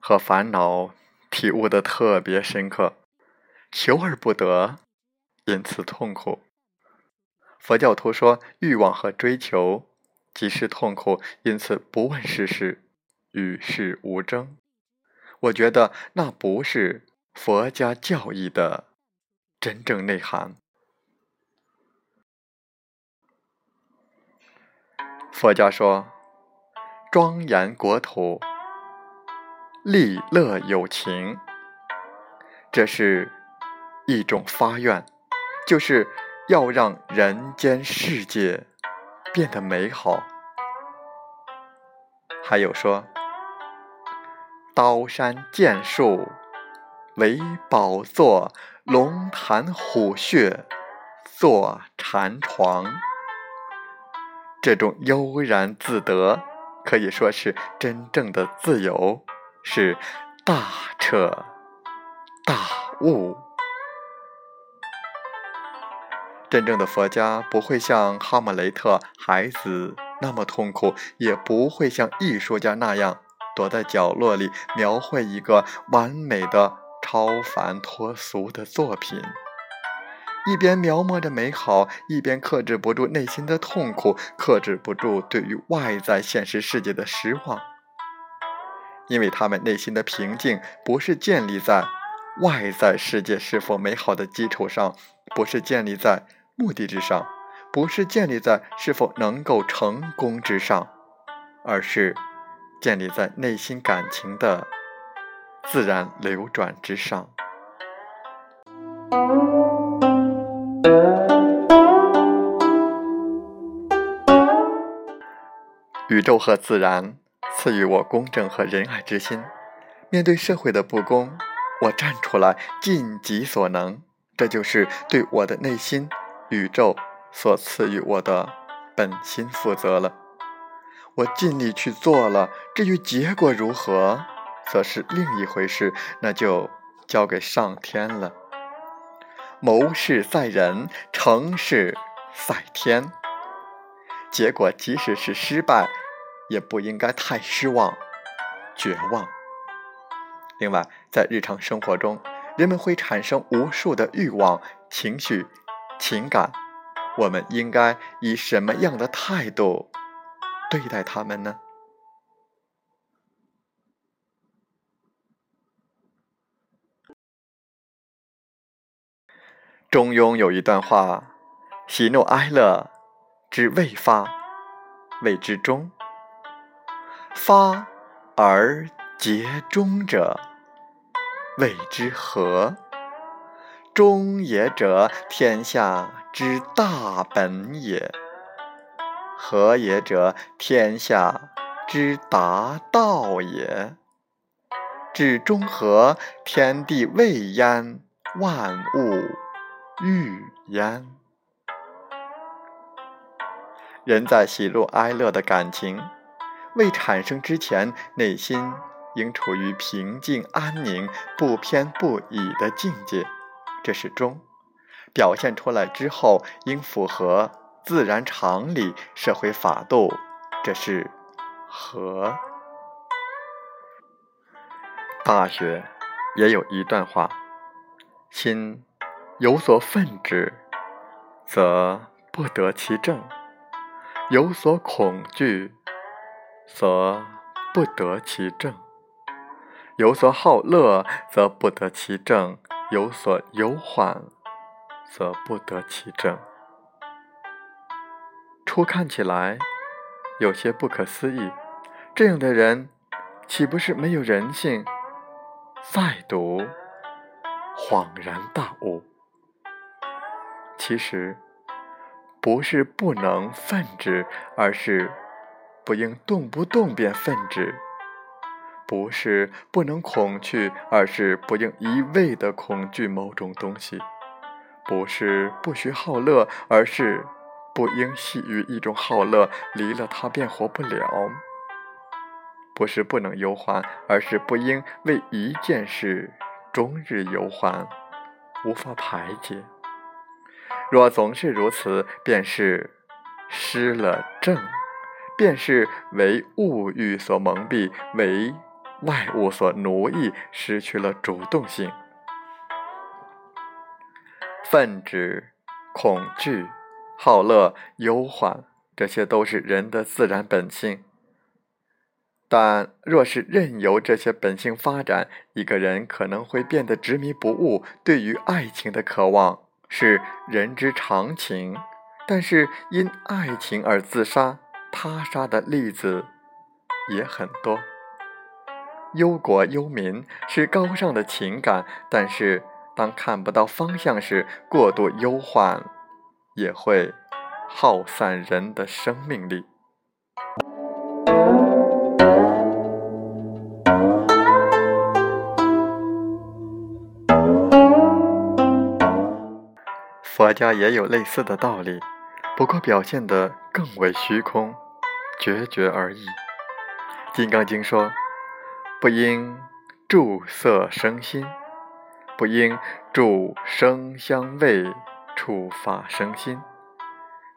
和烦恼体悟的特别深刻，求而不得，因此痛苦。佛教徒说，欲望和追求即是痛苦，因此不问世事，与世无争。我觉得那不是佛家教义的真正内涵。佛家说。庄严国土，利乐有情，这是一种发愿，就是要让人间世界变得美好。还有说，刀山剑树为宝座，龙潭虎穴做禅床，这种悠然自得。可以说是真正的自由，是大彻大悟。真正的佛家不会像哈姆雷特孩子那么痛苦，也不会像艺术家那样躲在角落里描绘一个完美的超凡脱俗的作品。一边描摹着美好，一边克制不住内心的痛苦，克制不住对于外在现实世界的失望。因为他们内心的平静不是建立在外在世界是否美好的基础上，不是建立在目的之上，不是建立在是否能够成功之上，而是建立在内心感情的自然流转之上。宇宙和自然赐予我公正和仁爱之心。面对社会的不公，我站出来，尽己所能。这就是对我的内心、宇宙所赐予我的本心负责了。我尽力去做了，至于结果如何，则是另一回事，那就交给上天了。谋事在人，成事在天。结果即使是失败，也不应该太失望、绝望。另外，在日常生活中，人们会产生无数的欲望、情绪、情感，我们应该以什么样的态度对待他们呢？中庸有一段话：“喜怒哀乐之未发，谓之中；发而结中者，谓之和。中也者，天下之大本也；和也者，天下之达道也。至中和，天地未焉，万物。”欲焉。人在喜怒哀乐的感情未产生之前，内心应处于平静安宁、不偏不倚的境界，这是中；表现出来之后，应符合自然常理、社会法度，这是和。大学也有一段话：心。有所忿之，则不得其正；有所恐惧，则不得其正；有所好乐，则不得其正；有所忧患，则不得其正。初看起来有些不可思议，这样的人岂不是没有人性？再读，恍然大悟。其实不是不能愤之，而是不应动不动便愤之。不是不能恐惧，而是不应一味的恐惧某种东西；不是不许好乐，而是不应系于一种好乐，离了它便活不了；不是不能忧患，而是不应为一件事终日忧患，无法排解。若总是如此，便是失了正，便是为物欲所蒙蔽，为。外物所奴役，失去了主动性。愤执、恐惧、好乐、忧患，这些都是人的自然本性。但若是任由这些本性发展，一个人可能会变得执迷不悟。对于爱情的渴望是人之常情，但是因爱情而自杀、他杀的例子也很多。忧国忧民是高尚的情感，但是当看不到方向时，过度忧患也会耗散人的生命力。佛家也有类似的道理，不过表现得更为虚空、决绝而已。《金刚经》说。不应住色生心，不应住声香味触法生心，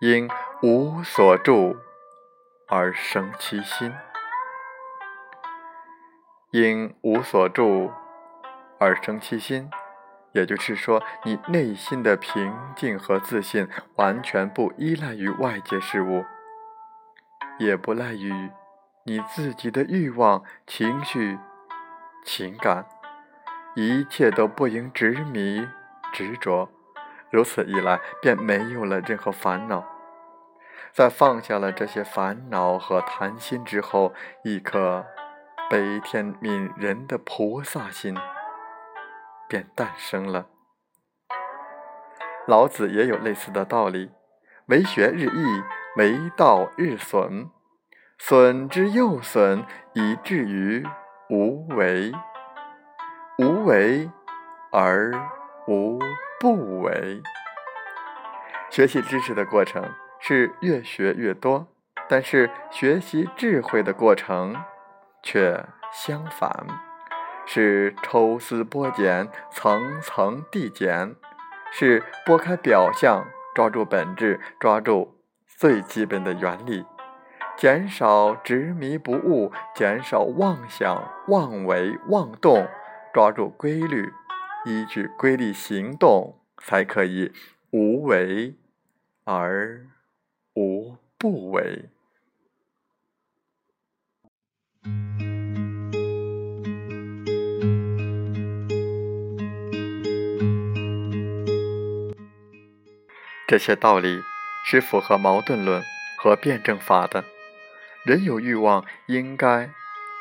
应无所住而生其心。应无所住而生其心，也就是说，你内心的平静和自信完全不依赖于外界事物，也不赖于。你自己的欲望、情绪、情感，一切都不应执迷执着。如此一来，便没有了任何烦恼。在放下了这些烦恼和贪心之后，一颗悲天悯人的菩萨心便诞生了。老子也有类似的道理：为学日益，为道日损。损之又损，以至于无为。无为而无不为。学习知识的过程是越学越多，但是学习智慧的过程却相反，是抽丝剥茧、层层递减，是拨开表象，抓住本质，抓住最基本的原理。减少执迷不悟，减少妄想、妄为、妄动，抓住规律，依据规律行动，才可以无为而无不为。这些道理是符合矛盾论和辩证法的。人有欲望，应该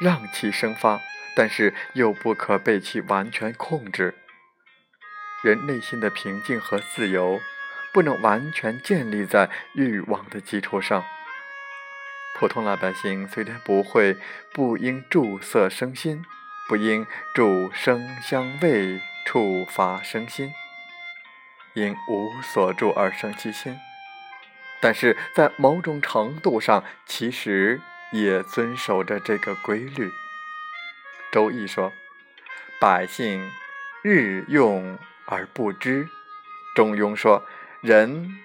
让其生发，但是又不可被其完全控制。人内心的平静和自由，不能完全建立在欲望的基础上。普通老百姓虽然不会，不应住色生心，不应住声香味触法生心，因无所住而生其心。但是在某种程度上，其实也遵守着这个规律。《周易》说：“百姓日用而不知。”《中庸》说：“人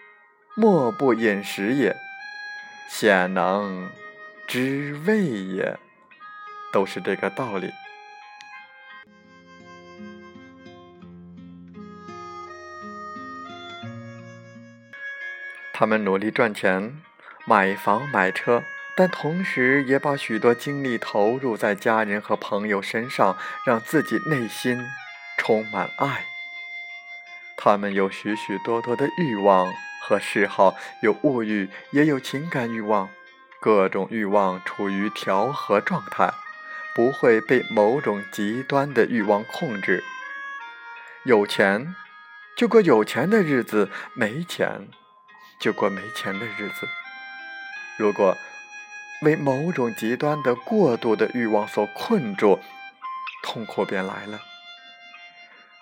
莫不饮食也，鲜能知味也。”都是这个道理。他们努力赚钱，买房买车，但同时也把许多精力投入在家人和朋友身上，让自己内心充满爱。他们有许许多多的欲望和嗜好，有物欲，也有情感欲望，各种欲望处于调和状态，不会被某种极端的欲望控制。有钱就过有钱的日子，没钱。就过没钱的日子。如果为某种极端的过度的欲望所困住，痛苦便来了。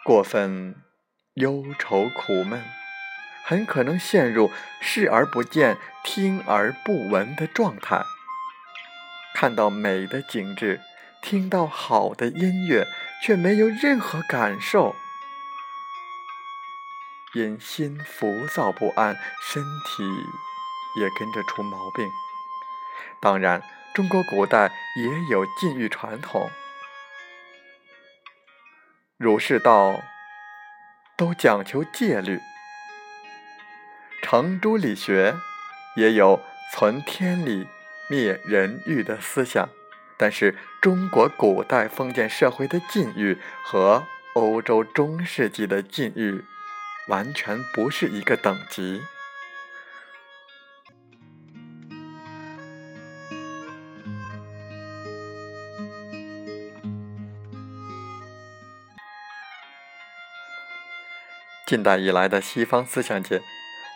过分忧愁苦闷，很可能陷入视而不见、听而不闻的状态。看到美的景致，听到好的音乐，却没有任何感受，因心浮躁不安，身体也跟着出毛病。当然，中国古代也有禁欲传统，儒释道都讲求戒律，程朱理学也有存天理。灭人欲的思想，但是中国古代封建社会的禁欲和欧洲中世纪的禁欲完全不是一个等级。近代以来的西方思想界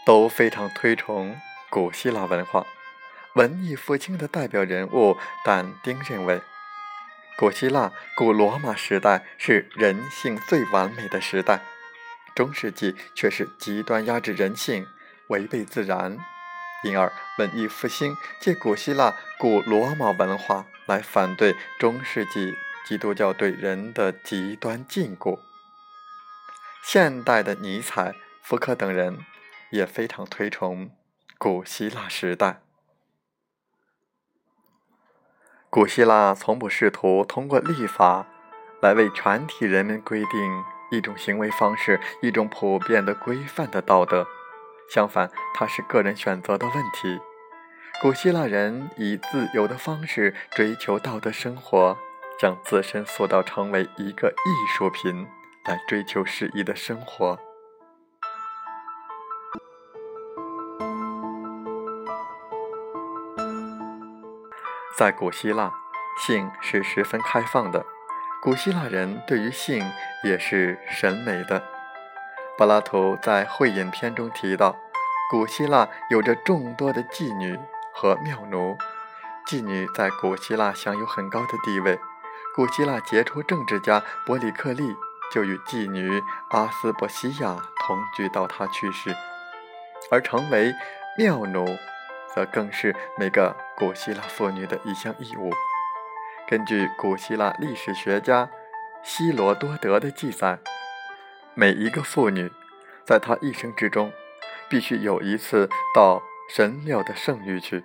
都非常推崇古希腊文化。文艺复兴的代表人物但丁认为，古希腊、古罗马时代是人性最完美的时代，中世纪却是极端压制人性、违背自然。因而，文艺复兴借古希腊、古罗马文化来反对中世纪基督教对人的极端禁锢。现代的尼采、福柯等人也非常推崇古希腊时代。古希腊从不试图通过立法来为全体人民规定一种行为方式、一种普遍的规范的道德。相反，它是个人选择的问题。古希腊人以自由的方式追求道德生活，将自身塑造成为一个艺术品，来追求适宜的生活。在古希腊，性是十分开放的。古希腊人对于性也是审美的。柏拉图在《会饮篇》中提到，古希腊有着众多的妓女和妙奴。妓女在古希腊享有很高的地位。古希腊杰出政治家伯里克利就与妓女阿斯波西亚同居到他去世，而成为妙奴。则更是每个古希腊妇女的一项义务。根据古希腊历史学家希罗多德的记载，每一个妇女在她一生之中，必须有一次到神庙的圣域去，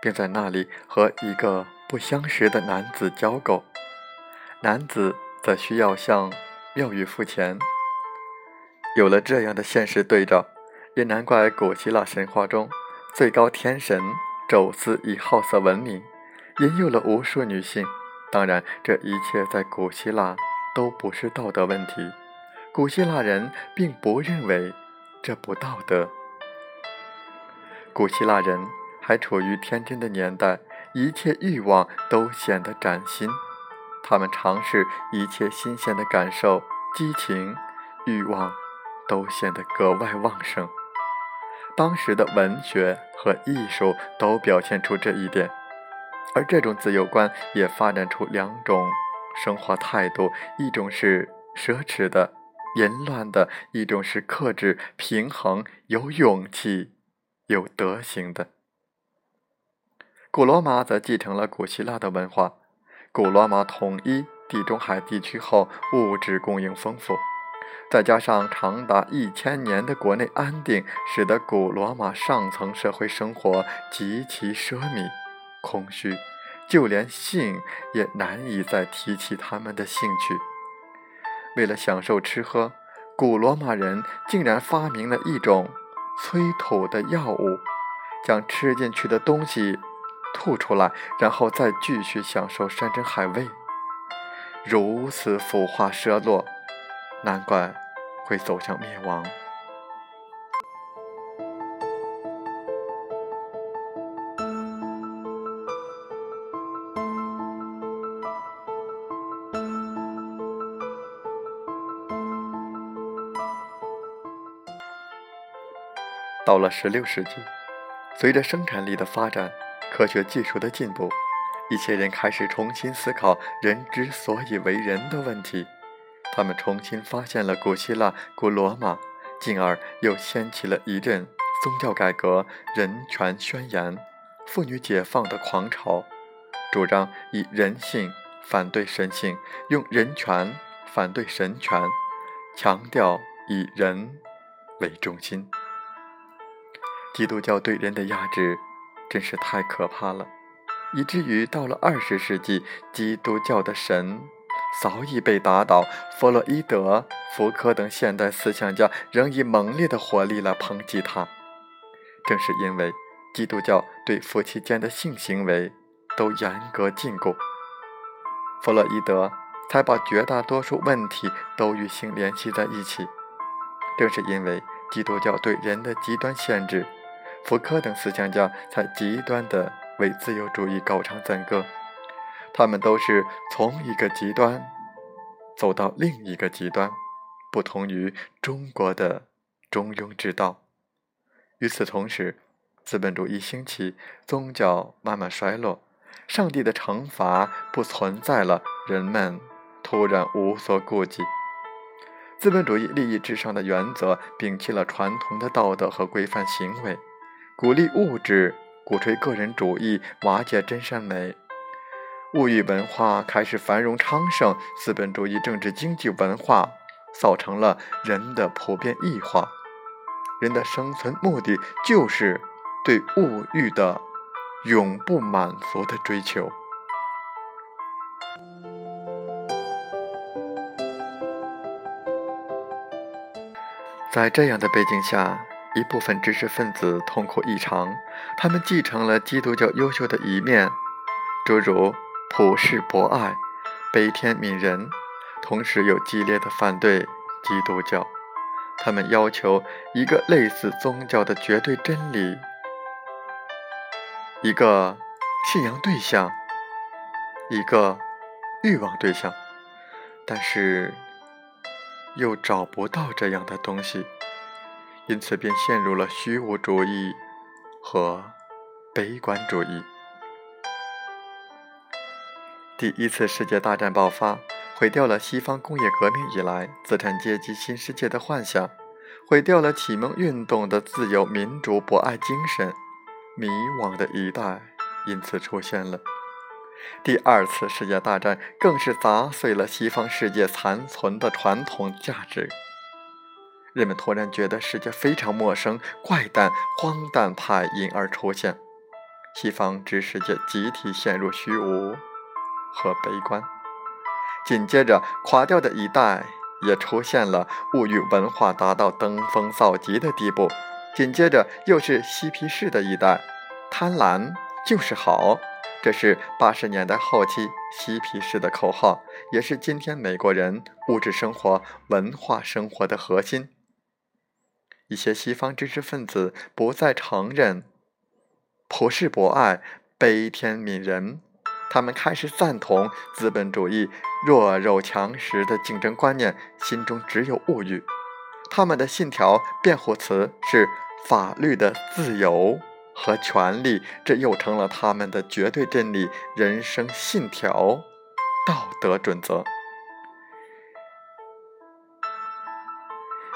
并在那里和一个不相识的男子交媾。男子则需要向庙宇付钱。有了这样的现实对照，也难怪古希腊神话中。最高天神宙斯以好色闻名，引诱了无数女性。当然，这一切在古希腊都不是道德问题。古希腊人并不认为这不道德。古希腊人还处于天真的年代，一切欲望都显得崭新。他们尝试一切新鲜的感受，激情、欲望都显得格外旺盛。当时的文学和艺术都表现出这一点，而这种自由观也发展出两种生活态度：一种是奢侈的、淫乱的；一种是克制、平衡、有勇气、有德行的。古罗马则继承了古希腊的文化。古罗马统一地中海地区后，物质供应丰富。再加上长达一千年的国内安定，使得古罗马上层社会生活极其奢靡、空虚，就连性也难以再提起他们的兴趣。为了享受吃喝，古罗马人竟然发明了一种催吐的药物，将吃进去的东西吐出来，然后再继续享受山珍海味，如此腐化奢落。难怪会走向灭亡。到了十六世纪，随着生产力的发展，科学技术的进步，一些人开始重新思考人之所以为人的问题。他们重新发现了古希腊、古罗马，进而又掀起了一阵宗教改革、人权宣言、妇女解放的狂潮，主张以人性反对神性，用人权反对神权，强调以人为中心。基督教对人的压制真是太可怕了，以至于到了二十世纪，基督教的神。早已被打倒，弗洛伊德、福柯等现代思想家仍以猛烈的火力来抨击他。正是因为基督教对夫妻间的性行为都严格禁锢，弗洛伊德才把绝大多数问题都与性联系在一起。正是因为基督教对人的极端限制，福柯等思想家才极端地为自由主义高唱赞歌。他们都是从一个极端走到另一个极端，不同于中国的中庸之道。与此同时，资本主义兴起，宗教慢慢衰落，上帝的惩罚不存在了，人们突然无所顾忌。资本主义利益至上的原则摒弃了传统的道德和规范行为，鼓励物质，鼓吹个人主义，瓦解真善美。物欲文化开始繁荣昌盛，资本主义政治经济文化造成了人的普遍异化。人的生存目的就是对物欲的永不满足的追求。在这样的背景下，一部分知识分子痛苦异常，他们继承了基督教优秀的一面，诸如。普世博爱、悲天悯人，同时又激烈的反对基督教。他们要求一个类似宗教的绝对真理，一个信仰对象，一个欲望对象，但是又找不到这样的东西，因此便陷入了虚无主义和悲观主义。第一次世界大战爆发，毁掉了西方工业革命以来资产阶级新世界的幻想，毁掉了启蒙运动的自由民主博爱精神，迷惘的一代因此出现了。第二次世界大战更是砸碎了西方世界残存的传统价值，人们突然觉得世界非常陌生、怪诞、荒诞派因而出现，西方之世界集体陷入虚无。和悲观，紧接着垮掉的一代也出现了物欲文化达到登峰造极的地步。紧接着又是嬉皮士的一代，贪婪就是好，这是八十年代后期嬉皮士的口号，也是今天美国人物质生活、文化生活的核心。一些西方知识分子不再承认普世博爱、悲天悯人。他们开始赞同资本主义弱肉强食的竞争观念，心中只有物欲。他们的信条辩护词是法律的自由和权利，这又成了他们的绝对真理、人生信条、道德准则。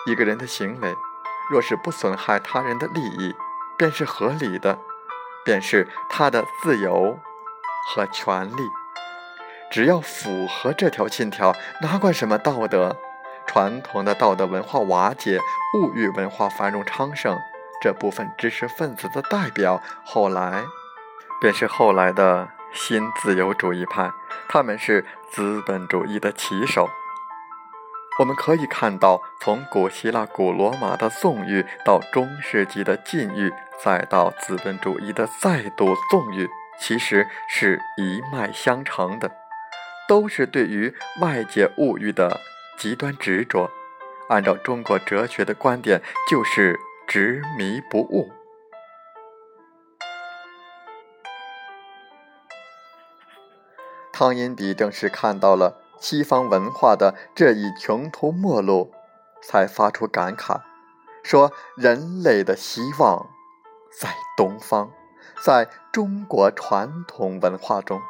一个人的行为，若是不损害他人的利益，便是合理的，便是他的自由。和权利，只要符合这条信条，哪管什么道德？传统的道德文化瓦解，物欲文化繁荣昌盛。这部分知识分子的代表，后来便是后来的新自由主义派，他们是资本主义的旗手。我们可以看到，从古希腊、古罗马的纵欲，到中世纪的禁欲，再到资本主义的再度纵欲。其实是一脉相承的，都是对于外界物欲的极端执着。按照中国哲学的观点，就是执迷不悟。汤因比正是看到了西方文化的这一穷途末路，才发出感慨，说：“人类的希望在东方。”在中国传统文化中。